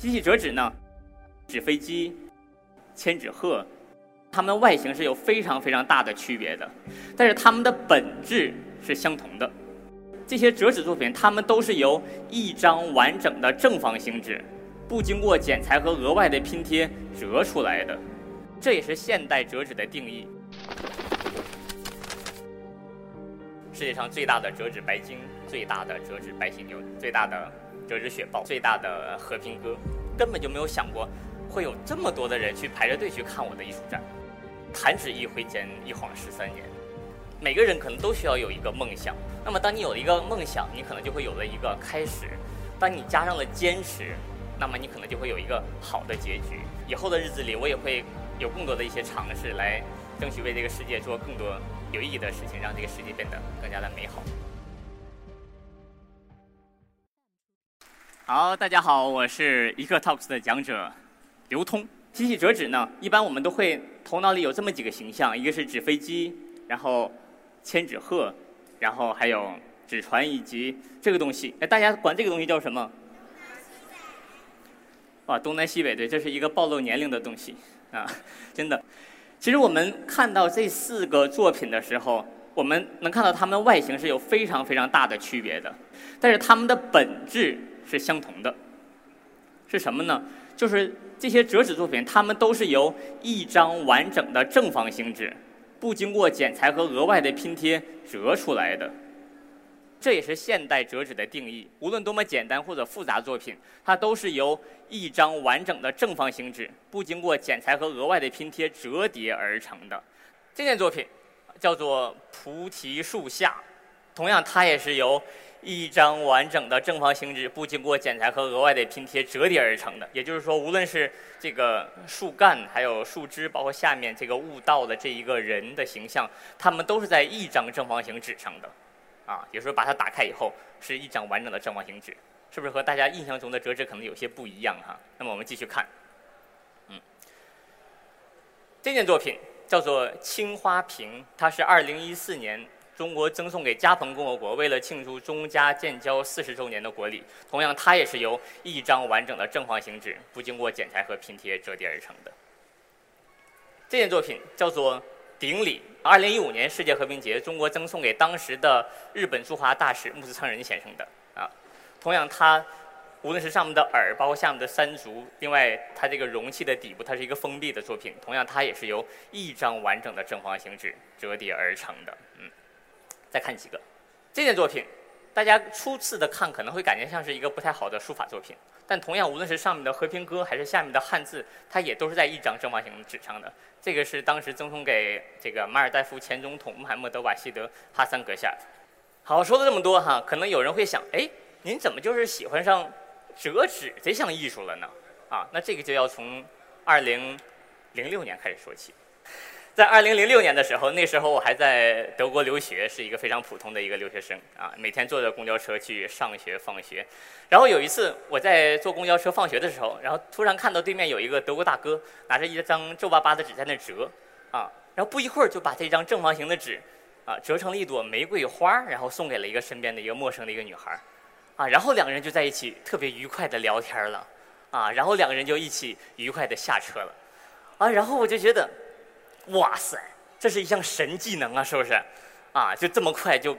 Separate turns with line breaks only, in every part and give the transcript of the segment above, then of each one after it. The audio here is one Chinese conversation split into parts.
机器折纸呢，纸飞机、千纸鹤，它们外形是有非常非常大的区别的，但是它们的本质是相同的。这些折纸作品，它们都是由一张完整的正方形纸，不经过剪裁和额外的拼贴折出来的。这也是现代折纸的定义。世界上最大的折纸白鲸，最大的折纸白犀牛，最大的折纸雪豹，最大的和平鸽，根本就没有想过会有这么多的人去排着队去看我的艺术展。弹指一挥间，一晃十三年。每个人可能都需要有一个梦想。那么，当你有了一个梦想，你可能就会有了一个开始。当你加上了坚持，那么你可能就会有一个好的结局。以后的日子里，我也会有更多的一些尝试来争取为这个世界做更多。有意义的事情，让这个世界变得更加的美好。好，大家好，我是一个 Talks 的讲者刘通。提起折纸呢，一般我们都会头脑里有这么几个形象：一个是纸飞机，然后千纸鹤，然后还有纸船以及这个东西。哎，大家管这个东西叫什么？哇，东南西北，对，这是一个暴露年龄的东西啊，真的。其实我们看到这四个作品的时候，我们能看到它们外形是有非常非常大的区别的，但是它们的本质是相同的。是什么呢？就是这些折纸作品，它们都是由一张完整的正方形纸，不经过剪裁和额外的拼贴折出来的。这也是现代折纸的定义。无论多么简单或者复杂作品，它都是由一张完整的正方形纸，不经过剪裁和额外的拼贴折叠而成的。这件作品叫做《菩提树下》，同样它也是由一张完整的正方形纸，不经过剪裁和额外的拼贴折叠而成的。也就是说，无论是这个树干、还有树枝，包括下面这个悟道的这一个人的形象，它们都是在一张正方形纸上的。啊，有时候把它打开以后是一张完整的正方形纸，是不是和大家印象中的折纸可能有些不一样哈？那么我们继续看，嗯，这件作品叫做《青花瓶》，它是二零一四年中国赠送给加蓬共和国，为了庆祝中加建交四十周年的国礼。同样，它也是由一张完整的正方形纸，不经过剪裁和拼贴折叠而成的。这件作品叫做。顶礼，二零一五年世界和平节，中国赠送给当时的日本驻华大使木子昌人先生的啊。同样，它无论是上面的耳，包括下面的山竹，另外它这个容器的底部，它是一个封闭的作品。同样，它也是由一张完整的正方形纸折叠而成的。嗯，再看几个，这件作品，大家初次的看可能会感觉像是一个不太好的书法作品。但同样，无论是上面的和平鸽还是下面的汉字，它也都是在一张正方形纸上的。这个是当时赠送给这个马尔代夫前总统穆罕默德瓦希德哈桑阁下的。好，说了这么多哈，可能有人会想，哎，您怎么就是喜欢上折纸这项艺术了呢？啊，那这个就要从二零零六年开始说起。在二零零六年的时候，那时候我还在德国留学，是一个非常普通的一个留学生啊，每天坐着公交车去上学放学。然后有一次我在坐公交车放学的时候，然后突然看到对面有一个德国大哥拿着一张皱巴巴的纸在那折啊，然后不一会儿就把这张正方形的纸啊折成了一朵玫瑰花，然后送给了一个身边的一个陌生的一个女孩啊，然后两个人就在一起特别愉快的聊天了啊，然后两个人就一起愉快的下车了啊，然后我就觉得。哇塞，这是一项神技能啊，是不是？啊，就这么快就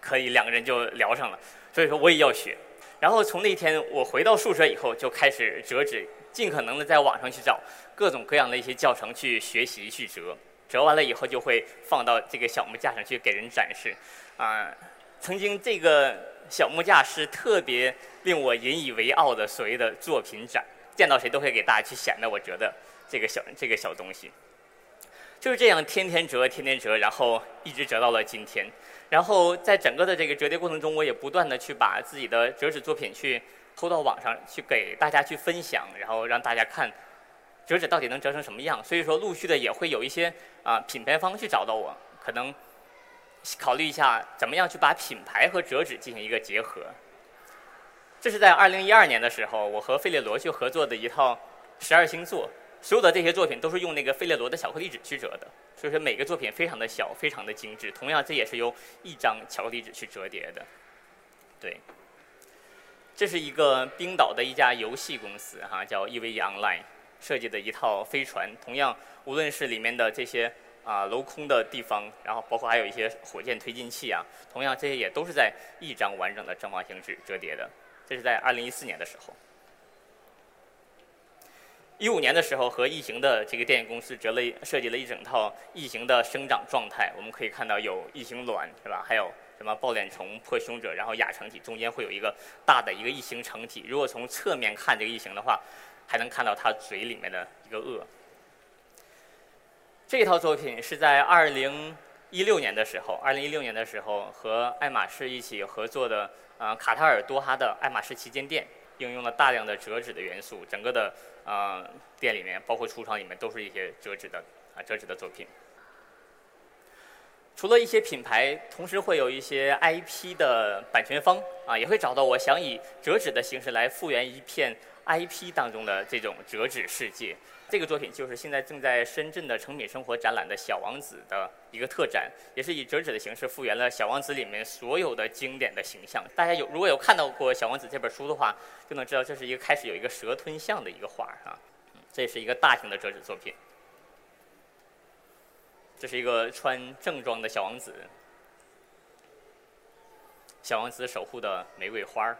可以两个人就聊上了，所以说我也要学。然后从那天我回到宿舍以后，就开始折纸，尽可能的在网上去找各种各样的一些教程去学习去折。折完了以后就会放到这个小木架上去给人展示。啊，曾经这个小木架是特别令我引以为傲的所谓的作品展，见到谁都会给大家去显摆我折的这个小这个小东西。就是这样，天天折，天天折，然后一直折到了今天。然后在整个的这个折叠过程中，我也不断的去把自己的折纸作品去偷到网上去给大家去分享，然后让大家看折纸到底能折成什么样。所以说，陆续的也会有一些啊品牌方去找到我，可能考虑一下怎么样去把品牌和折纸进行一个结合。这是在二零一二年的时候，我和费列罗去合作的一套十二星座。所有的这些作品都是用那个费列罗的巧克力纸去折的，所以说每个作品非常的小，非常的精致。同样，这也是由一张巧克力纸去折叠的。对，这是一个冰岛的一家游戏公司哈，叫 EVE Online 设计的一套飞船。同样，无论是里面的这些啊镂空的地方，然后包括还有一些火箭推进器啊，同样这些也都是在一张完整的正方形纸折叠的。这是在2014年的时候。一五年的时候，和异形的这个电影公司折了设计了一整套异形的生长状态。我们可以看到有异形卵，是吧？还有什么抱脸虫、破胸者，然后亚成体，中间会有一个大的一个异形成体。如果从侧面看这个异形的话，还能看到它嘴里面的一个颚。这套作品是在二零一六年的时候，二零一六年的时候和爱马仕一起合作的，呃，卡塔尔多哈的爱马仕旗舰店。应用了大量的折纸的元素，整个的呃店里面，包括橱窗里面，都是一些折纸的啊折纸的作品。除了一些品牌，同时会有一些 IP 的版权方啊，也会找到我，想以折纸的形式来复原一片 IP 当中的这种折纸世界。这个作品就是现在正在深圳的成品生活展览的《小王子》的一个特展，也是以折纸的形式复原了《小王子》里面所有的经典的形象。大家有如果有看到过《小王子》这本书的话，就能知道这是一个开始有一个蛇吞象的一个画啊，这是一个大型的折纸作品。这是一个穿正装的小王子，小王子守护的玫瑰花儿，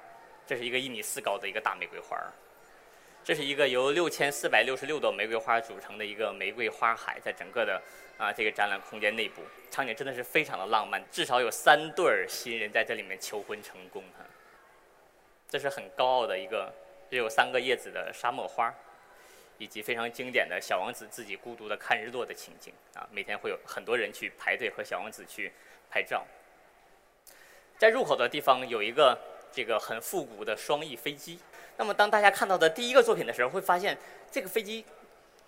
这是一个一米四高的一个大玫瑰花儿。这是一个由六千四百六十六朵玫瑰花组成的一个玫瑰花海，在整个的啊这个展览空间内部，场景真的是非常的浪漫，至少有三对新人在这里面求婚成功哈。这是很高傲的一个只有三个叶子的沙漠花，以及非常经典的小王子自己孤独的看日落的情景啊，每天会有很多人去排队和小王子去拍照。在入口的地方有一个这个很复古的双翼飞机。那么，当大家看到的第一个作品的时候，会发现这个飞机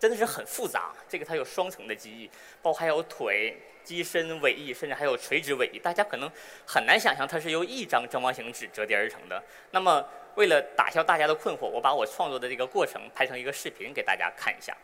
真的是很复杂。这个它有双层的机翼，包括还有腿、机身、尾翼，甚至还有垂直尾翼。大家可能很难想象它是由一张正方形纸折叠而成的。那么，为了打消大家的困惑，我把我创作的这个过程拍成一个视频给大家看一下。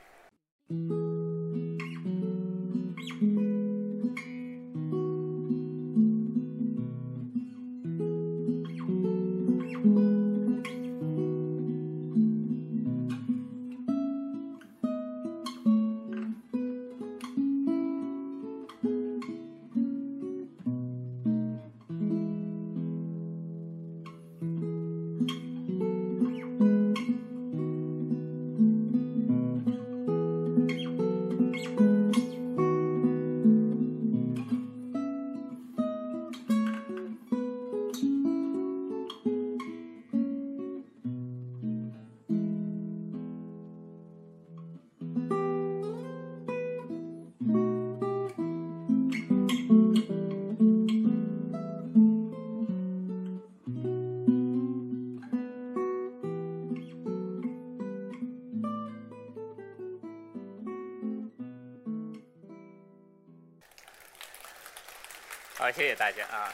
好，谢谢大家啊！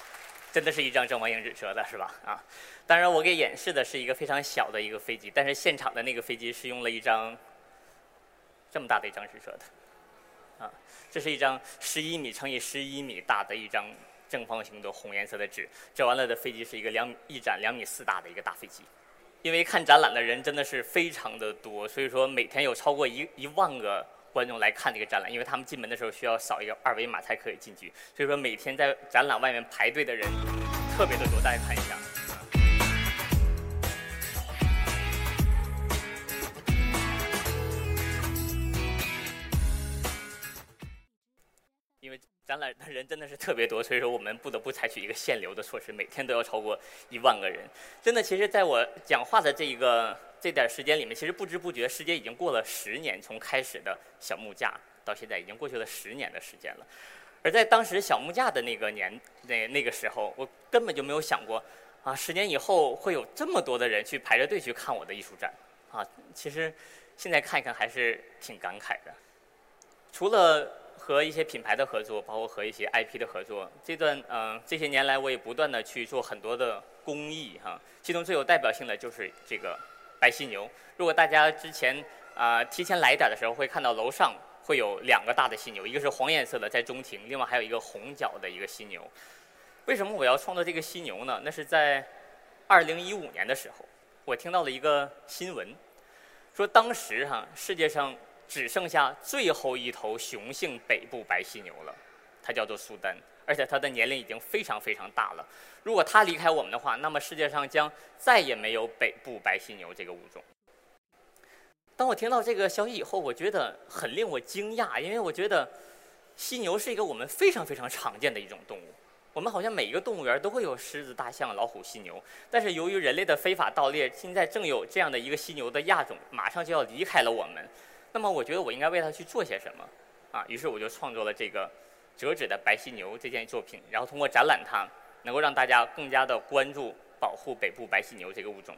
真的是一张正方形纸折的，是吧？啊，当然我给演示的是一个非常小的一个飞机，但是现场的那个飞机是用了一张这么大的一张纸折的，啊，这是一张十一米乘以十一米大的一张正方形的红颜色的纸，折完了的飞机是一个两一展两米四大的一个大飞机。因为看展览的人真的是非常的多，所以说每天有超过一一万个。观众来看这个展览，因为他们进门的时候需要扫一个二维码才可以进去，所以说每天在展览外面排队的人特别的多，大家看一下。因为展览的人真的是特别多，所以说我们不得不采取一个限流的措施，每天都要超过一万个人。真的，其实在我讲话的这一个。这点时间里面，其实不知不觉，时间已经过了十年，从开始的小木架到现在，已经过去了十年的时间了。而在当时小木架的那个年那那个时候，我根本就没有想过，啊，十年以后会有这么多的人去排着队去看我的艺术展，啊，其实现在看一看还是挺感慨的。除了和一些品牌的合作，包括和一些 IP 的合作，这段嗯这些年来，我也不断的去做很多的公益哈，其中最有代表性的就是这个。白犀牛，如果大家之前啊提前来点的时候，会看到楼上会有两个大的犀牛，一个是黄颜色的在中庭，另外还有一个红角的一个犀牛。为什么我要创作这个犀牛呢？那是在二零一五年的时候，我听到了一个新闻，说当时哈世界上只剩下最后一头雄性北部白犀牛了，它叫做苏丹，而且它的年龄已经非常非常大了。如果它离开我们的话，那么世界上将再也没有北部白犀牛这个物种。当我听到这个消息以后，我觉得很令我惊讶，因为我觉得犀牛是一个我们非常非常常见的一种动物。我们好像每一个动物园都会有狮子、大象、老虎、犀牛，但是由于人类的非法盗猎，现在正有这样的一个犀牛的亚种马上就要离开了我们。那么，我觉得我应该为它去做些什么啊？于是我就创作了这个折纸的白犀牛这件作品，然后通过展览它，能够让大家更加的关注保护北部白犀牛这个物种。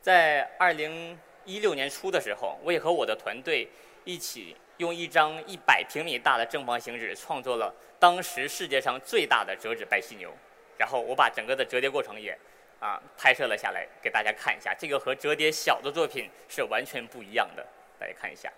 在二零一六年初的时候，我也和我的团队一起。用一张一百平米大的正方形纸创作了当时世界上最大的折纸白犀牛，然后我把整个的折叠过程也啊拍摄了下来，给大家看一下。这个和折叠小的作品是完全不一样的，大家看一下。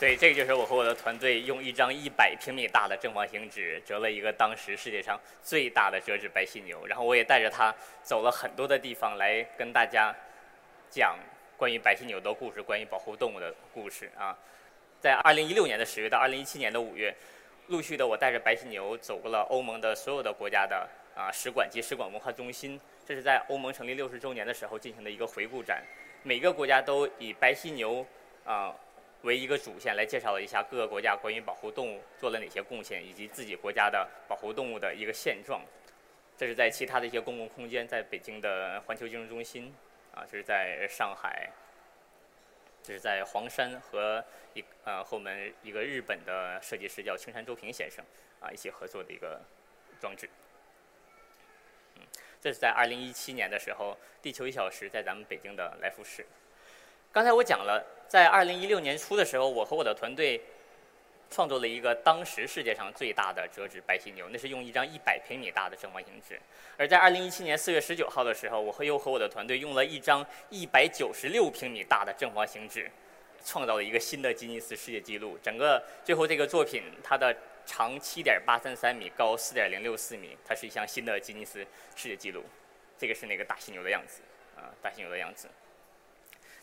对，这个就是我和我的团队用一张一百平米大的正方形纸折了一个当时世界上最大的折纸白犀牛，然后我也带着它走了很多的地方来跟大家讲关于白犀牛的故事，关于保护动物的故事啊。在二零一六年的十月到二零一七年的五月，陆续的我带着白犀牛走过了欧盟的所有的国家的啊使馆及使馆文化中心，这是在欧盟成立六十周年的时候进行的一个回顾展，每个国家都以白犀牛啊。为一个主线来介绍了一下各个国家关于保护动物做了哪些贡献，以及自己国家的保护动物的一个现状。这是在其他的一些公共空间，在北京的环球金融中心，啊，这是在上海，这是在黄山和一呃和我们一个日本的设计师叫青山周平先生啊一起合作的一个装置。嗯，这是在二零一七年的时候，地球一小时在咱们北京的来福士。刚才我讲了，在二零一六年初的时候，我和我的团队创作了一个当时世界上最大的折纸白犀牛，那是用一张一百平米大的正方形纸。而在二零一七年四月十九号的时候，我和又和我的团队用了一张一百九十六平米大的正方形纸，创造了一个新的吉尼斯世界纪录。整个最后这个作品，它的长七点八三三米，高四点零六四米，它是一项新的吉尼斯世界纪录。这个是那个大犀牛的样子，啊，大犀牛的样子。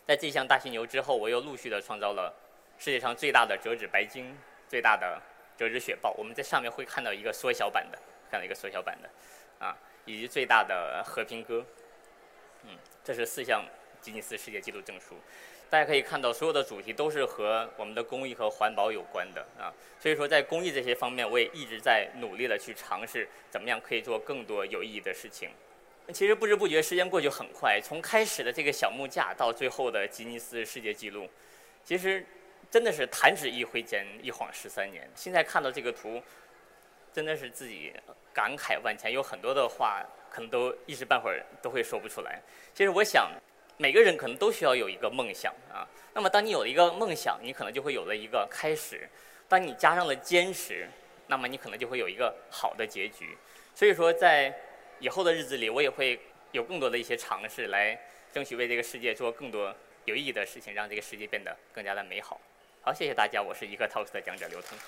在这项大犀牛之后，我又陆续的创造了世界上最大的折纸白鲸、最大的折纸雪豹。我们在上面会看到一个缩小版的，看到一个缩小版的，啊，以及最大的和平鸽。嗯，这是四项吉尼斯世界纪录证书。大家可以看到，所有的主题都是和我们的公益和环保有关的啊。所以说，在公益这些方面，我也一直在努力的去尝试怎么样可以做更多有意义的事情。其实不知不觉，时间过去很快。从开始的这个小木架，到最后的吉尼斯世界纪录，其实真的是弹指一挥间，一晃十三年。现在看到这个图，真的是自己感慨万千，有很多的话可能都一时半会儿都会说不出来。其实我想，每个人可能都需要有一个梦想啊。那么当你有了一个梦想，你可能就会有了一个开始。当你加上了坚持，那么你可能就会有一个好的结局。所以说，在以后的日子里，我也会有更多的一些尝试，来争取为这个世界做更多有意义的事情，让这个世界变得更加的美好。好，谢谢大家，我是一个 Talks 的讲者刘腾。